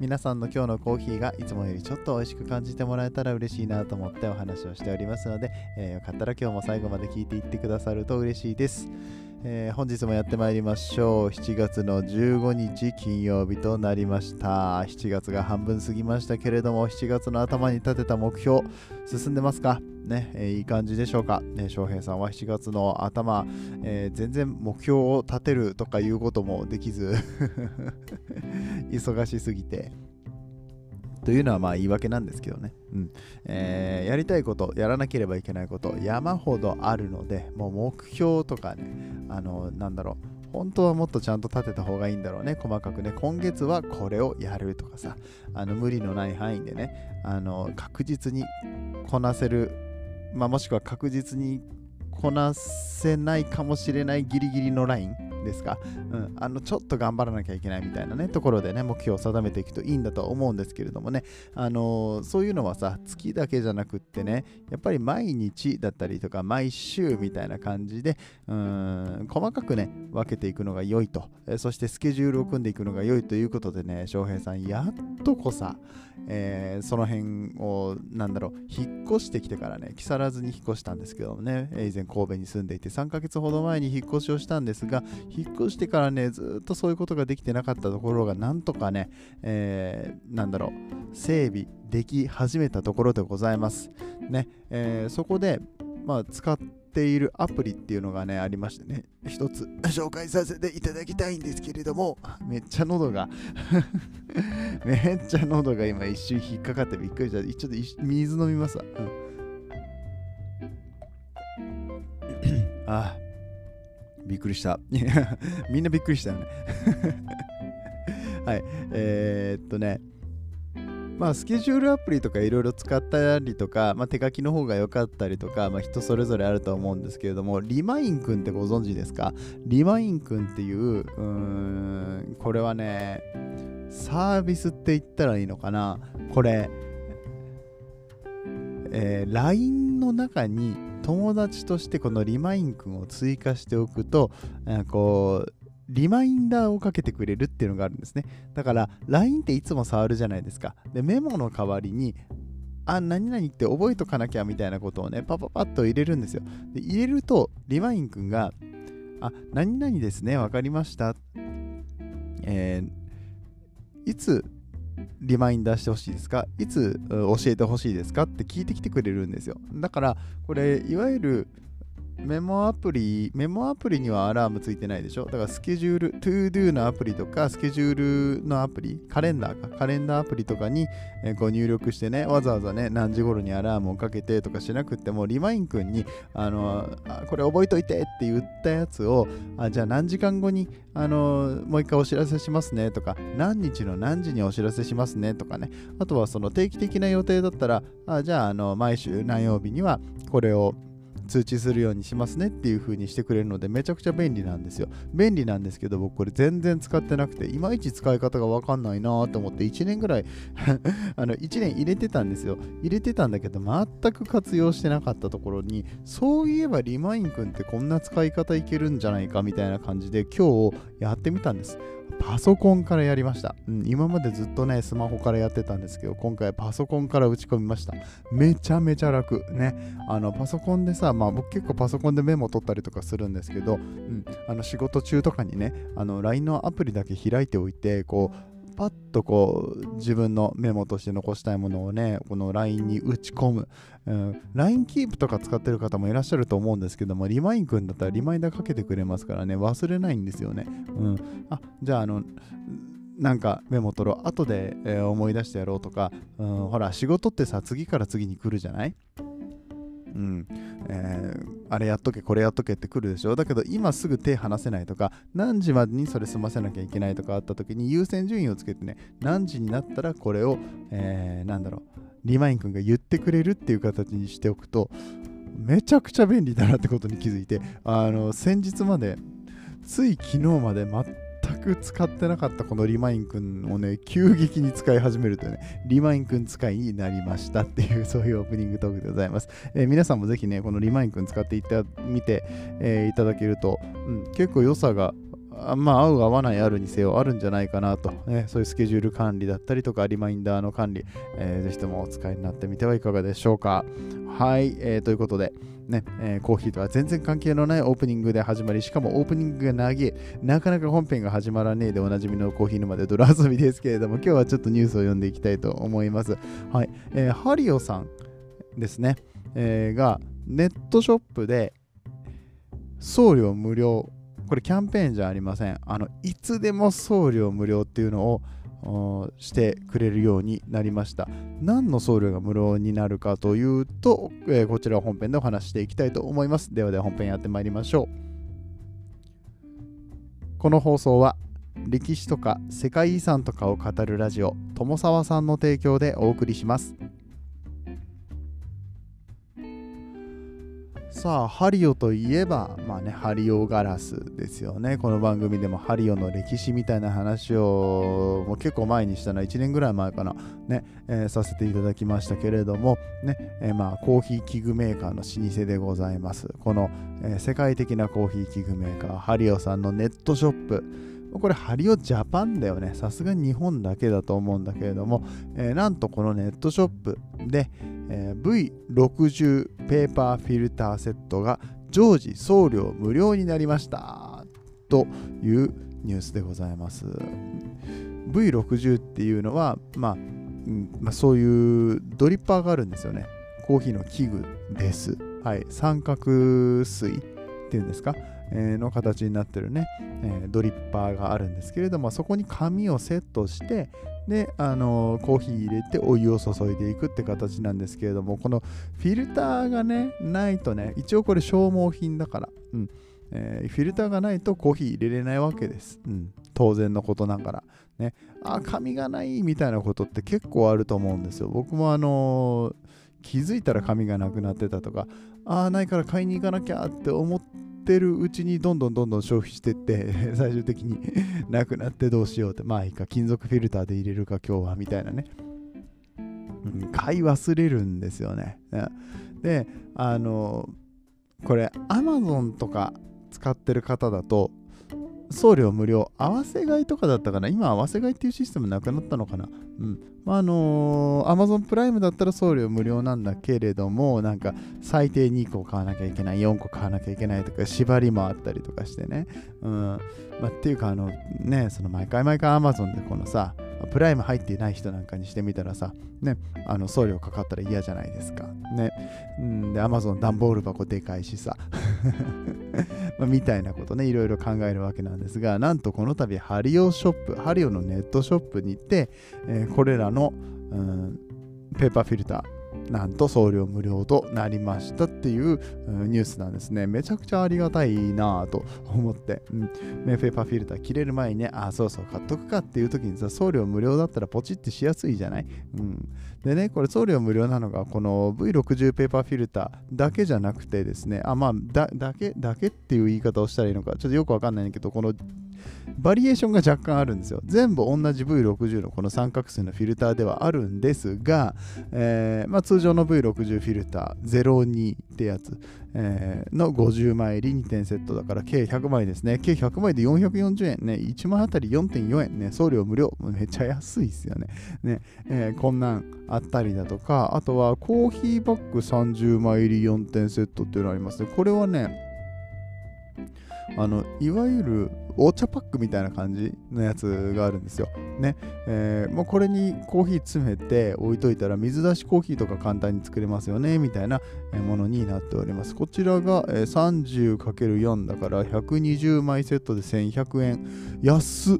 皆さんの今日のコーヒーがいつもよりちょっと美味しく感じてもらえたら嬉しいなと思ってお話をしておりますので、えー、よかったら今日も最後まで聞いていってくださると嬉しいです。えー、本日もやってまいりましょう。7月の15日金曜日となりました。7月が半分過ぎましたけれども7月の頭に立てた目標進んでますか？ね、えー、いい感じでしょうか、ね、翔平さんは7月の頭、えー、全然目標を立てるとかいうこともできず 忙しすぎて。というのはまあ言い訳なんですけどね、うん。えー、やりたいこと、やらなければいけないこと、山ほどあるので、もう目標とかね、あの、なんだろう、本当はもっとちゃんと立てた方がいいんだろうね、細かくね、今月はこれをやるとかさ、あの無理のない範囲でね、あの確実にこなせる、まあ、もしくは確実にこなせないかもしれないギリギリのライン。ですか、うん、あのちょっと頑張らなきゃいけないみたいなねところでね目標を定めていくといいんだとは思うんですけれどもね、あのー、そういうのはさ月だけじゃなくってねやっぱり毎日だったりとか毎週みたいな感じでうん細かくね分けていくのが良いと、えそしてスケジュールを組んでいくのが良いということでね翔平さんやっとこさ、えー、その辺をなんだろう引っ越してきてからね木更津に引っ越したんですけどもね以前神戸に住んでいて3ヶ月ほど前に引っ越しをしたんですが引っ越してからね、ずっとそういうことができてなかったところが、なんとかね、えー、なんだろう、整備でき始めたところでございます。ね、えー、そこで、まあ、使ってているアプリっていうのがね、ありましてね、一つ紹介させていただきたいんですけれども、めっちゃ喉が めっちゃ喉が今一瞬引っかかってびっくりした。ちょっと水飲みますわ。うん、あ あ。びっくりした。みんなびっくりしたよね はい。えー、っとね。まあ、スケジュールアプリとかいろいろ使ったりとか、まあ、手書きの方が良かったりとか、まあ、人それぞれあると思うんですけれども、リマインくんってご存知ですか？リマインくんっていう、うーん、これはね、サービスって言ったらいいのかな？これ、えー、LINE の中に友達としてこのリマインくんを追加しておくと、こう、リマインダーをかけてくれるっていうのがあるんですね。だから、LINE っていつも触るじゃないですか。で、メモの代わりに、あ、何々って覚えとかなきゃみたいなことをね、パパパッと入れるんですよ。で、入れると、リマインくんが、あ、何々ですね、わかりました。えー、いつリマインダーしてほしいですか？いつ教えてほしいですか？って聞いてきてくれるんですよ。だから、これ、いわゆるメモアプリ、メモアプリにはアラームついてないでしょ？だからスケジュール、ToDo のアプリとか、スケジュールのアプリ、カレンダーか、カレンダーアプリとかに、えこう入力してね、わざわざね、何時頃にアラームをかけてとかしなくても、リマイン君に、あのあ、これ覚えといてって言ったやつを、あじゃあ何時間後に、あのもう一回お知らせしますねとか、何日の何時にお知らせしますねとかね、あとはその定期的な予定だったら、あじゃあ、あの毎週何曜日にはこれを通知するようにしますねっていう風にしてくれるのでめちゃくちゃ便利なんですよ。便利なんですけど僕これ全然使ってなくていまいち使い方がわかんないなと思って1年ぐらい あの1年入れてたんですよ。入れてたんだけど全く活用してなかったところにそういえばリマインくんってこんな使い方いけるんじゃないかみたいな感じで今日やってみたんです。パソコンからやりました、うん。今までずっとね、スマホからやってたんですけど、今回パソコンから打ち込みました。めちゃめちゃ楽。ね。あの、パソコンでさ、まあ僕結構パソコンでメモ取ったりとかするんですけど、うん、あの仕事中とかにね、あの LINE のアプリだけ開いておいて、こう、パッとこう自分のメモとして残したいものをね、この LINE に打ち込む。うん、LINE キープとか使ってる方もいらっしゃると思うんですけども、リマインくんだったらリマインダーかけてくれますからね、忘れないんですよね。うん。あ、じゃあ、あの、なんかメモ取ろう。後で、えー、思い出してやろうとか、うん、ほら、仕事ってさ、次から次に来るじゃない？うんえー、あれやっとけこれやっとけって来るでしょ？だけど今すぐ手離せないとか何時までにそれ済ませなきゃいけないとかあった時に優先順位をつけてね何時になったらこれを、えー、なんだろうリマイン君が言ってくれるっていう形にしておくとめちゃくちゃ便利だなってことに気づいてあの先日までつい昨日まで全く使ってなかったこのリマインくんをね、急激に使い始めるとね、リマインくん使いになりましたっていう、そういうオープニングトークでございます。えー、皆さんもぜひね、このリマインくん使っていた見て、えー、いただけると、うん、結構良さがまあ、合う合わないあるにせよあるんじゃないかなと、ね、そういうスケジュール管理だったりとか、リマインダーの管理、えー、ぜひともお使いになってみてはいかがでしょうか。はい、えー、ということで、ねえー、コーヒーとは全然関係のないオープニングで始まり、しかもオープニングが長い、なかなか本編が始まらねえでおなじみのコーヒー沼で泥遊びですけれども、今日はちょっとニュースを読んでいきたいと思います。はい、えー、ハリオさんですね、えー、がネットショップで送料無料。これキャンペーンじゃありません。あのいつでも送料無料っていうのをしてくれるようになりました。何の送料が無料になるかというと、えー、こちら本編でお話していきたいと思います。ではでは本編やってまいりましょう。この放送は歴史とか世界遺産とかを語るラジオ友沢さんの提供でお送りします。さあ、ハリオといえば、まあね、ハリオガラスですよね。この番組でもハリオの歴史みたいな話をもう結構前にしたのは1年ぐらい前かな、ね、えー、させていただきましたけれども、ね、えー、まあ、コーヒー器具メーカーの老舗でございます。この、えー、世界的なコーヒー器具メーカー、ハリオさんのネットショップ、これハリオジャパンだよね。さすがに日本だけだと思うんだけれども、えー、なんとこのネットショップで、えー、V60 ペーパーフィルターセットが常時送料無料になりましたというニュースでございます。V60 っていうのは、まあ、まあ、そういうドリッパーがあるんですよね。コーヒーの器具です。はい、三角水っていうんですか？の形になってるね、えドリッパーがあるんですけれどもそこに紙をセットしてであのコーヒー入れてお湯を注いでいくって形なんですけれどもこのフィルターがねないとね一応これ消耗品だから、うん。えー、フィルターがないとコーヒー入れれないわけです、うん、当然のことながら。ね。あ紙がないみたいなことって結構あると思うんですよ。僕もあのー、気づいたら紙がなくなってたとかああないから買いに行かなきゃって思ってってるうちにどんどんどんどん消費してって 最終的に なくなってどうしようって。まあいいか金属フィルターで入れるか今日はみたいなね、買い忘れるんですよね。であのこれ Amazon とか使ってる方だと送料無料合わせ買いとかだったかな？今合わせ買いっていうシステムなくなったのかな？うん。まああのー、Amazon プライムだったら送料無料なんだけれどもなんか最低2個買わなきゃいけない4個買わなきゃいけないとか縛りもあったりとかしてね。うん。まあ、っていうかあのねその毎回毎回 Amazon でこのさプライム入っていない人なんかにしてみたらさ、ね、あの送料かかったら嫌じゃないですか。ね。うん、で、Amazon 段ボール箱でかいしさ。ま、みたいなことね、いろいろ考えるわけなんですが、なんとこの度、ハリオショップ、ハリオのネットショップに行って、えー、これらの、うん、ペーパーフィルター、なんと送料無料となりましたっていうニュースなんですね。めちゃくちゃありがたいなぁと 思って、うん、メフェーパーフィルター切れる前にね、あ、そうそう買っとくかっていう時にさ、送料無料だったらポチってしやすいじゃない、うん、でね、これ送料無料なのが、この V60 ペーパーフィルターだけじゃなくてですね、あ、まあ、だだけ、だけっていう言い方をしたらいいのか、ちょっとよくわかんないんだけど、このバリエーションが若干あるんですよ。全部同じ V60 のこの三角錐のフィルターではあるんですが、えーまあ、通常の V60 フィルター02ってやつ、えー、の50枚入り2点セットだから計100枚ですね。計100枚で440円ね。1枚あたり4.4円ね。送料無料。めっちゃ安いですよね。ねえー、こんなんあったりだとか、あとはコーヒーバッグ30枚入り4点セットっていうのありますね。これはね、あのいわゆるお茶パックみたいな感じのやつがあるんですよ。ね。えー、もうこれにコーヒー詰めて置いといたら水出しコーヒーとか簡単に作れますよねみたいなものになっております。こちらが 30×4 だから120枚セットで1100円。安っ、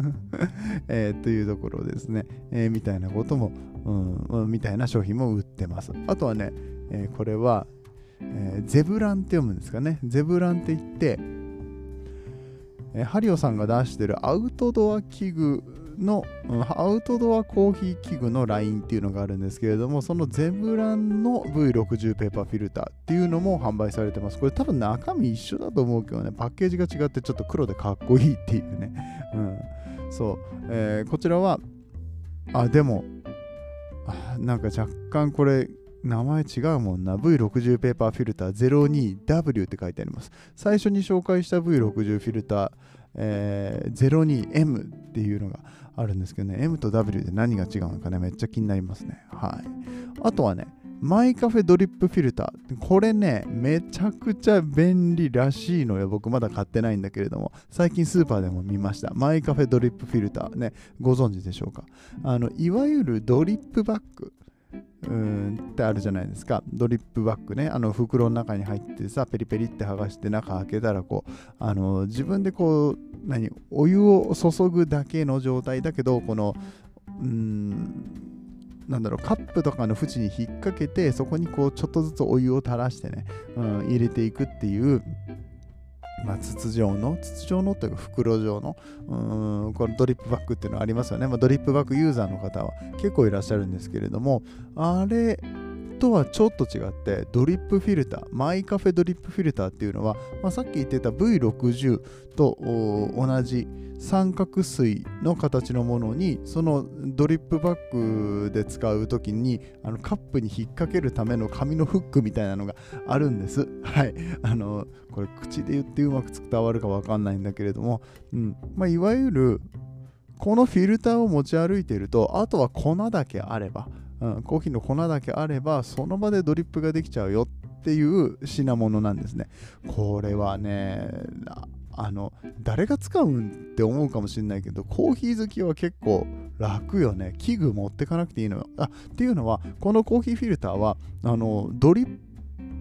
えー、というところですね。えー、みたいなことも、うん、みたいな商品も売ってますあとはね、えー、これは、えー、ゼブランって読むんですかねゼブランって言ってえハリオさんが出してるアウトドア器具の、アウトドアコーヒー器具のラインっていうのがあるんですけれども、そのゼブランの V60 ペーパーフィルターっていうのも販売されてます。これ多分中身一緒だと思うけどね、パッケージが違ってちょっと黒でかっこいいっていうね。うん。そう。えー、こちらは、あ、でも、なんか若干これ、名前違うもんな。V60 ペーパーフィルター 02W って書いてあります。最初に紹介した V60 フィルター、えー、02M っていうのがあるんですけどね、M と W で何が違うのかね、めっちゃ気になりますね。はい。あとはね、マイカフェドリップフィルター。これね、めちゃくちゃ便利らしいのよ。僕まだ買ってないんだけれども、最近スーパーでも見ました。マイカフェドリップフィルターね、ご存知でしょうか？あの、いわゆるドリップバッグ。うんってあるじゃないですか。ドリップバッグね。あの袋の中に入ってさペリペリって剥がして中開けたらこうあの自分でこう何お湯を注ぐだけの状態だけどこのうんなんだろうカップとかの縁に引っ掛けてそこにこうちょっとずつお湯を垂らしてね、うん、入れていくっていうまあ、筒状の、筒状のというか袋状の、うん、このドリップバッグっていうのありますよね。まあ、ドリップバッグユーザーの方は結構いらっしゃるんですけれども、あれとはちょっと違ってドリップフィルターマイカフェドリップフィルターっていうのは、まあ、さっき言ってた V60 と同じ三角錐の形のものにそのドリップバッグで使う時にあのカップに引っ掛けるための紙のフックみたいなのがあるんです。はい。あのこれ口で言ってうまく伝わるかわかんないんだけれども、うんまあ、いわゆるこのフィルターを持ち歩いているとあとは粉だけあればうん、コーヒーの粉だけあればその場でドリップができちゃうよっていう品物なんですね。これはねあの誰が使うんって思うかもしれないけどコーヒー好きは結構楽よね。器具持ってかなくていいのよ。あっていうのはこのコーヒーフィルターはあのドリッ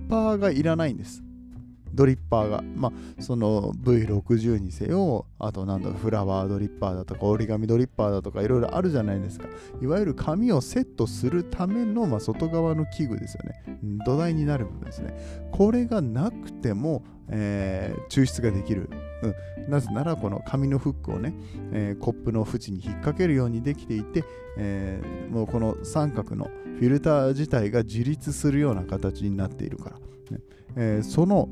パーがいらないんです。ドリッパーが、まあ、その V60 にせよ、あとなんだフラワードリッパーだとか折り紙ドリッパーだとかいろいろあるじゃないですか。いわゆる紙をセットするための、まあ、外側の器具ですよね。土台になる部分ですね。これがなくても、えー、抽出ができる。うん、なぜならこの紙のフックをね、えー、コップの縁に引っ掛けるようにできていて、えー、もうこの三角のフィルター自体が自立するような形になっているから、ねえ、その、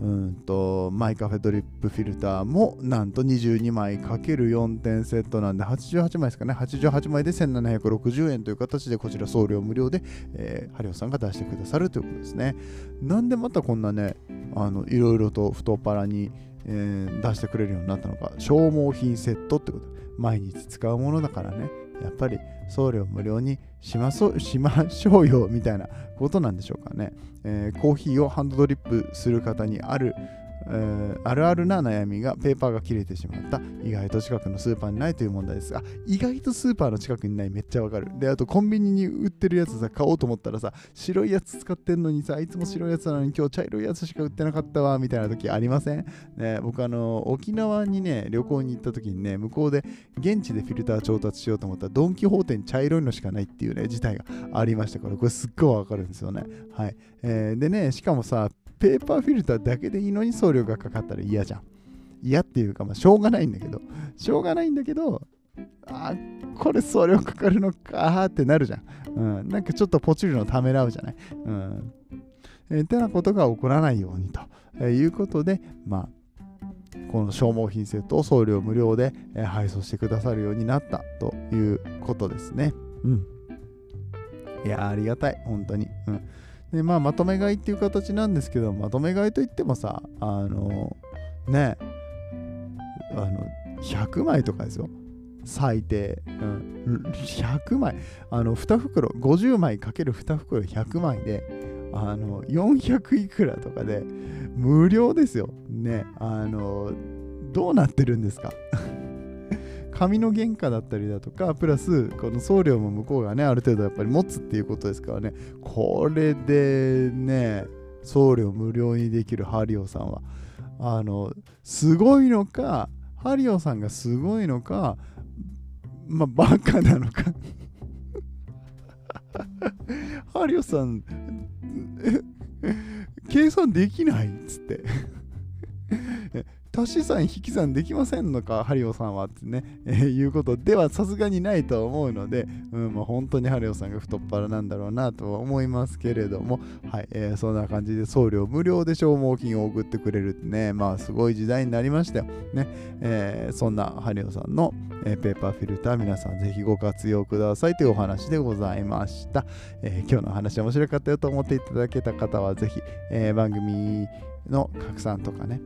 うんとマイカフェドリップフィルターもなんと22枚 ×4 点セットなんで88枚ですかね。88枚で1760円という形でこちら送料無料で、えー、ハリオさんが出してくださるということですね。なんでまたこんなねあのいろいろと太っ腹に、えー、出してくれるようになったのか。消耗品セットってこと。毎日使うものだからね。やっぱり送料無料にしまそしましょうよみたいなことなんでしょうかね、えー、コーヒーをハンドドリップする方にあるえー、あるあるな悩みがペーパーが切れてしまった。意外と近くのスーパーにないという問題ですが。意外とスーパーの近くにないめっちゃわかる。であとコンビニに売ってるやつさ買おうと思ったらさ白いやつ使ってんのにさいつも白いやつなのに今日茶色いやつしか売ってなかったわみたいな時ありません？ね僕あの沖縄にね旅行に行った時にね向こうで現地でフィルター調達しようと思ったらドン・キホーテに茶色いのしかないっていうね事態がありましたからこれすっごいわかるんですよね。はい、えー、でねしかもさペーパーフィルターだけでいいのに送料がかかったら嫌じゃん。嫌っていうか、まあ、しょうがないんだけど、しょうがないんだけど、あこれ送料かかるのかってなるじゃん。うん、なんかちょっとポチるのためらうじゃない？うん。えー、てなことが起こらないようにと、えー、いうことで、まあ、この消耗品セットを送料無料で、えー、配送してくださるようになったということですね。うん。いや、ありがたい、本当に。うん。でまあまとめ買いっていう形なんですけどまとめ買いといってもさあのねあの100枚とかですよ。最低、うん、100枚。あの2袋50枚かける2袋100枚であの400いくらとかで無料ですよ。ねあのどうなってるんですか？紙の原価だったりだとかプラスこの送料も向こうがねある程度やっぱり持つっていうことですからね。これでね送料無料にできるハリオさんはあのすごいのかハリオさんがすごいのかまあバカなのか。ハリオさん、計算できないっつって。足し算引き算できませんのか、ハリオさんはってね、えー、いうことではさすがにないと思うので、うんまあ、本当にハリオさんが太っ腹なんだろうなとは思いますけれども、はい、えー、そんな感じで送料無料で消耗金を送ってくれるってね、まあすごい時代になりましたよ。ね、えー、そんなハリオさんの、え、ペーパーフィルター皆さんぜひご活用くださいというお話でございました。え、今日の話面白かったよと思っていただけた方はぜひ、え、番組の拡散とかね、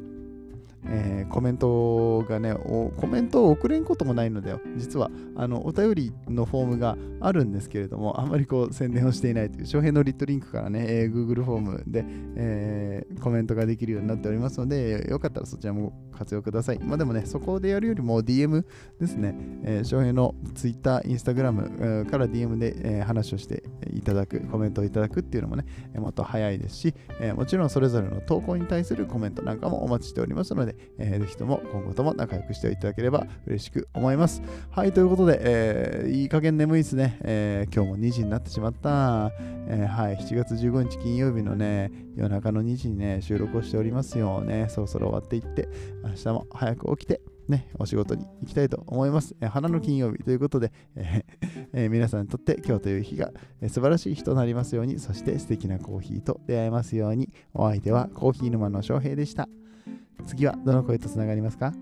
えー、コメントがねコメントを送れんこともないのだよ。実はあのお便りのフォームがあるんですけれども、あんまりこう宣伝をしていないという、翔平のリットリンクからね、えー、Google フォームで、えー、コメントができるようになっておりますので、よかったらそちらも活用ください。まあでもね、そこでやるよりも DM ですね、えー、翔平の Twitter、Instagram から DM で、えー、話をしていただく、コメントをいただくっていうのもね、もっと早いですし、えー、もちろんそれぞれの投稿に対するコメントなんかもお待ちしておりますので、えー、ぜひとも今後とも仲良くしていただければ嬉しく思います。はい、ということで、えー、いい加減眠いですね、えー、今日も2時になってしまった。えー、はい、7月15日金曜日のね、夜中の2時にね、収録をしておりますよね。そろそろ終わっていって、明日も早く起きて、ね、お仕事に行きたいと思います。え、花の金曜日ということで、えー えー、皆さんにとって今日という日が、えー、素晴らしい日となりますように、そして素敵なコーヒーと出会えますように、お相手はコーヒー沼の翔平でした。次はどの声とつながりますか？